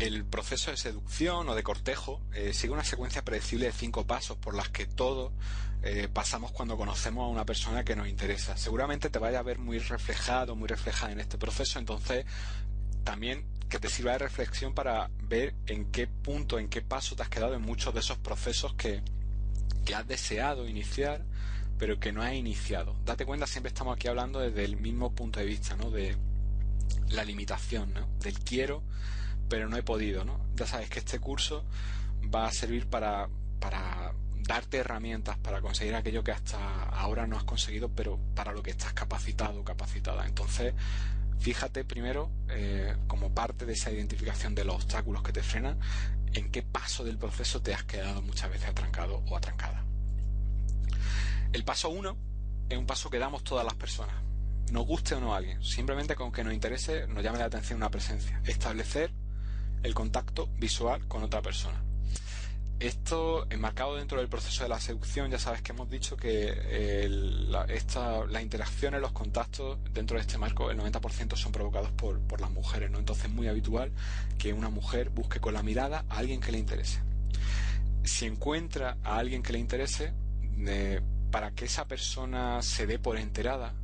El proceso de seducción o de cortejo eh, sigue una secuencia predecible de cinco pasos por las que todos eh, pasamos cuando conocemos a una persona que nos interesa. Seguramente te vaya a ver muy reflejado, muy reflejada en este proceso, entonces también que te sirva de reflexión para ver en qué punto, en qué paso te has quedado en muchos de esos procesos que, que has deseado iniciar, pero que no has iniciado. Date cuenta, siempre estamos aquí hablando desde el mismo punto de vista, ¿no? De la limitación, ¿no? Del quiero pero no he podido, ¿no? Ya sabes que este curso va a servir para, para darte herramientas para conseguir aquello que hasta ahora no has conseguido, pero para lo que estás capacitado o capacitada. Entonces, fíjate primero, eh, como parte de esa identificación de los obstáculos que te frenan, en qué paso del proceso te has quedado muchas veces atrancado o atrancada. El paso uno es un paso que damos todas las personas. Nos guste o no a alguien, simplemente con que nos interese, nos llame la atención una presencia. Establecer el contacto visual con otra persona. Esto, enmarcado dentro del proceso de la seducción, ya sabes que hemos dicho que esta, las interacciones, los contactos dentro de este marco, el 90% son provocados por, por, las mujeres, ¿no? Entonces es muy habitual que una mujer busque con la mirada a alguien que le interese. Si encuentra a alguien que le interese, eh, para que esa persona se dé por enterada,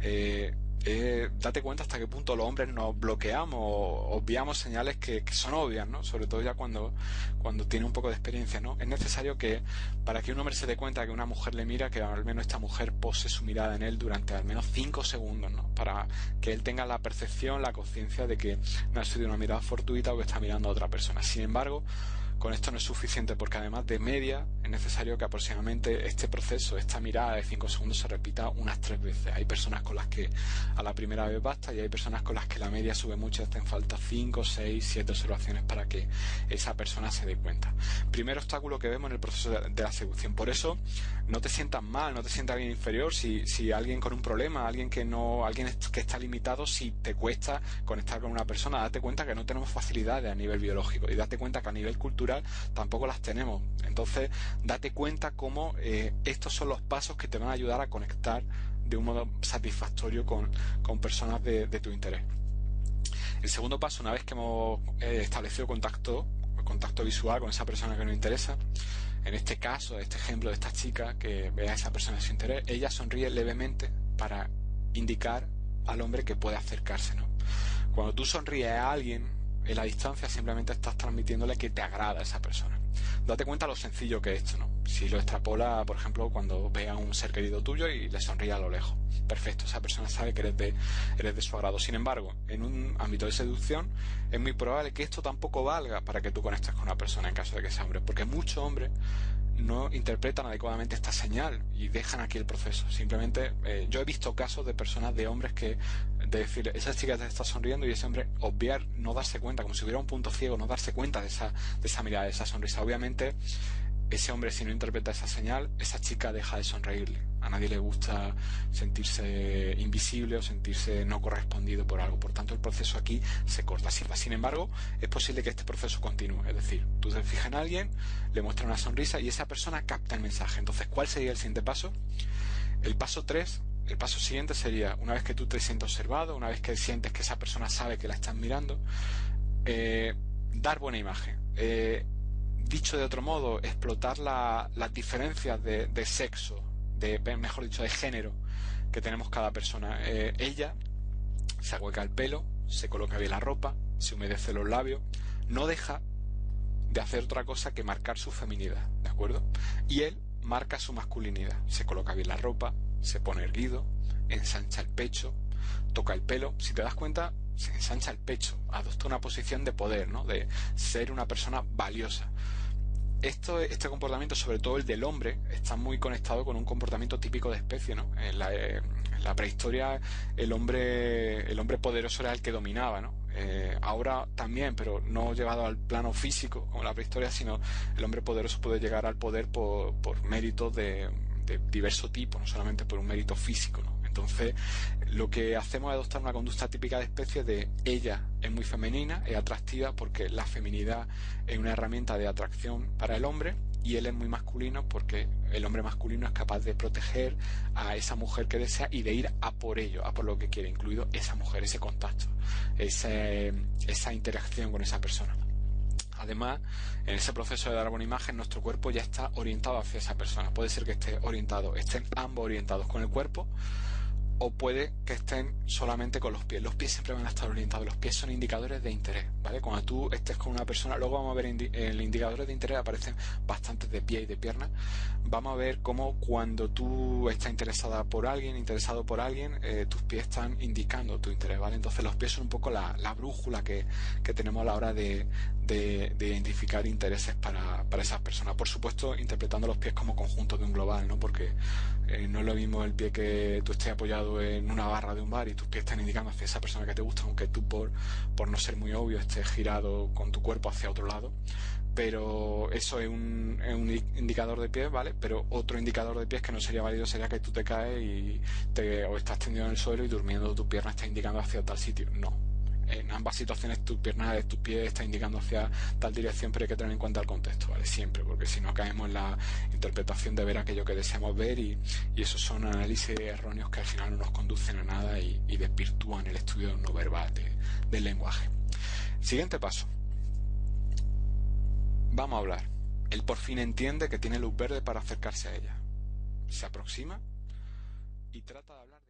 eh, eh, date cuenta hasta qué punto los hombres nos bloqueamos o obviamos señales que, son obvias, ¿no? Sobre todo ya cuando, cuando tiene un poco de experiencia, ¿no? Es necesario que para que un hombre se dé cuenta que una mujer le mira, que al menos esta mujer pose su mirada en él durante al menos 5 segundos, ¿no? Para que él tenga la percepción, la conciencia de que no ha sido una mirada fortuita o que está mirando a otra persona. Sin embargo, con esto no es suficiente porque además de media es necesario que aproximadamente este proceso, esta mirada de 5 segundos se repita unas tres veces. Hay personas con las que a la primera vez basta y hay personas con las que la media sube mucho y hacen falta 5, 6, 7 observaciones para que esa persona se dé cuenta. Primer obstáculo que vemos en el proceso de la seducción. Por eso no te sientas mal, no te sientas bien inferior si, si alguien con un problema, alguien que no, alguien que está limitado, si te cuesta conectar con una persona, date cuenta que no tenemos facilidades a nivel biológico y date cuenta que a nivel cultural tampoco las tenemos. Entonces, date cuenta cómo eh, estos son los pasos que te van a ayudar a conectar de un modo satisfactorio con, personas de, tu interés. El segundo paso, una vez que hemos eh, establecido contacto, contacto visual con esa persona que nos interesa, en este caso, este ejemplo de esta chica que ve a esa persona de su interés, ella sonríe levemente para indicar al hombre que puede acercarse. ¿no? Cuando tú sonríes a alguien, en la distancia simplemente estás transmitiéndole que te agrada esa persona. Date cuenta lo sencillo que es esto, ¿no? Si lo extrapola, por ejemplo, cuando ve a un ser querido tuyo y le sonríe a lo lejos. Perfecto, esa persona sabe que eres de, eres de su agrado. Sin embargo, en un ámbito de seducción, es muy probable que esto tampoco valga para que tú conectes con una persona en caso de que sea hombre. Porque muchos hombres no interpretan adecuadamente esta señal y dejan aquí el proceso. Simplemente, eh, yo he visto casos de personas, de hombres que, de decir, esa chica te está sonriendo y ese hombre obviar, no darse cuenta, como si hubiera un punto ciego, no darse cuenta de esa, de esa mirada, de esa sonrisa. Obviamente, ese hombre si no interpreta esa señal, esa chica deja de sonreírle. A nadie le gusta sentirse invisible o sentirse no correspondido por algo. Por tanto, el proceso aquí se corta. Sin embargo, es posible que este proceso continúe. Es decir, tú te fijas en alguien, le muestras una sonrisa y esa persona capta el mensaje. Entonces, ¿cuál sería el siguiente paso? El paso 3 el paso siguiente sería, una vez que tú te sientes observado, una vez que sientes que esa persona sabe que la estás mirando, eh, dar buena imagen. Eh, dicho de otro modo, explotar las diferencias de, sexo, de, mejor dicho, de género que tenemos cada persona. Eh, ella se ahueca el pelo, se coloca bien la ropa, se humedece los labios, no deja de hacer otra cosa que marcar su feminidad, ¿de acuerdo? Y él marca su masculinidad, se coloca bien la ropa, se pone erguido, ensancha el pecho, toca el pelo. Si te das cuenta, se ensancha el pecho, adopta una posición de poder, ¿no? De ser una persona valiosa. Esto, este comportamiento, sobre todo el del hombre, está muy conectado con un comportamiento típico de especie, ¿no? En la, prehistoria el hombre, el hombre poderoso era el que dominaba, ¿no? Eh, ahora también, pero no llevado al plano físico como la prehistoria, sino el hombre poderoso puede llegar al poder por, por méritos de, de diverso tipo, no solamente por un mérito físico. ¿no? Entonces, lo que hacemos es adoptar una conducta típica de especie de ella es muy femenina, es atractiva porque la feminidad es una herramienta de atracción para el hombre y él es muy masculino porque el hombre masculino es capaz de proteger a esa mujer que desea y de ir a por ello, a por lo que quiere, incluido esa mujer, ese contacto, esa interacción con esa persona. Además, en ese proceso de dar una imagen, nuestro cuerpo ya está orientado hacia esa persona. Puede ser que esté orientado, estén ambos orientados con el cuerpo o puede que estén solamente con los pies. Los pies siempre van a estar orientados, los pies son indicadores de interés, ¿vale? Cuando tú estés con una persona, luego vamos a ver el indicadores de interés aparecen bastantes de pie y de pierna. Vamos a ver cómo cuando tú estás interesada por alguien, interesado por alguien, eh, tus pies están indicando tu interés, ¿vale? Entonces los pies son un poco la, brújula que, tenemos a la hora de, identificar intereses para, para, esas personas. Por supuesto, interpretando los pies como conjunto de un global, ¿no? Porque eh, no es lo mismo el pie que tú estés apoyado en una barra de un bar y tus pies están indicando hacia esa persona que te gusta, aunque tú por, por no ser muy obvio estés girado con tu cuerpo hacia otro lado. Pero eso es un, es un indicador de pies, ¿vale? Pero otro indicador de pies que no sería válido sería que tú te caes y te, o estás tendido en el suelo y durmiendo tu pierna está indicando hacia tal sitio. No, en ambas situaciones tus piernas, tus pies está indicando hacia tal dirección, pero hay que tener en cuenta el contexto, ¿vale? Siempre, porque si no caemos en la interpretación de ver aquello que deseamos ver y, esos son análisis erróneos que al final no nos conducen a nada y, desvirtúan el estudio no verbal del lenguaje. Siguiente paso. Vamos a hablar. Él por fin entiende que tiene luz verde para acercarse a ella. Se aproxima y trata de hablar.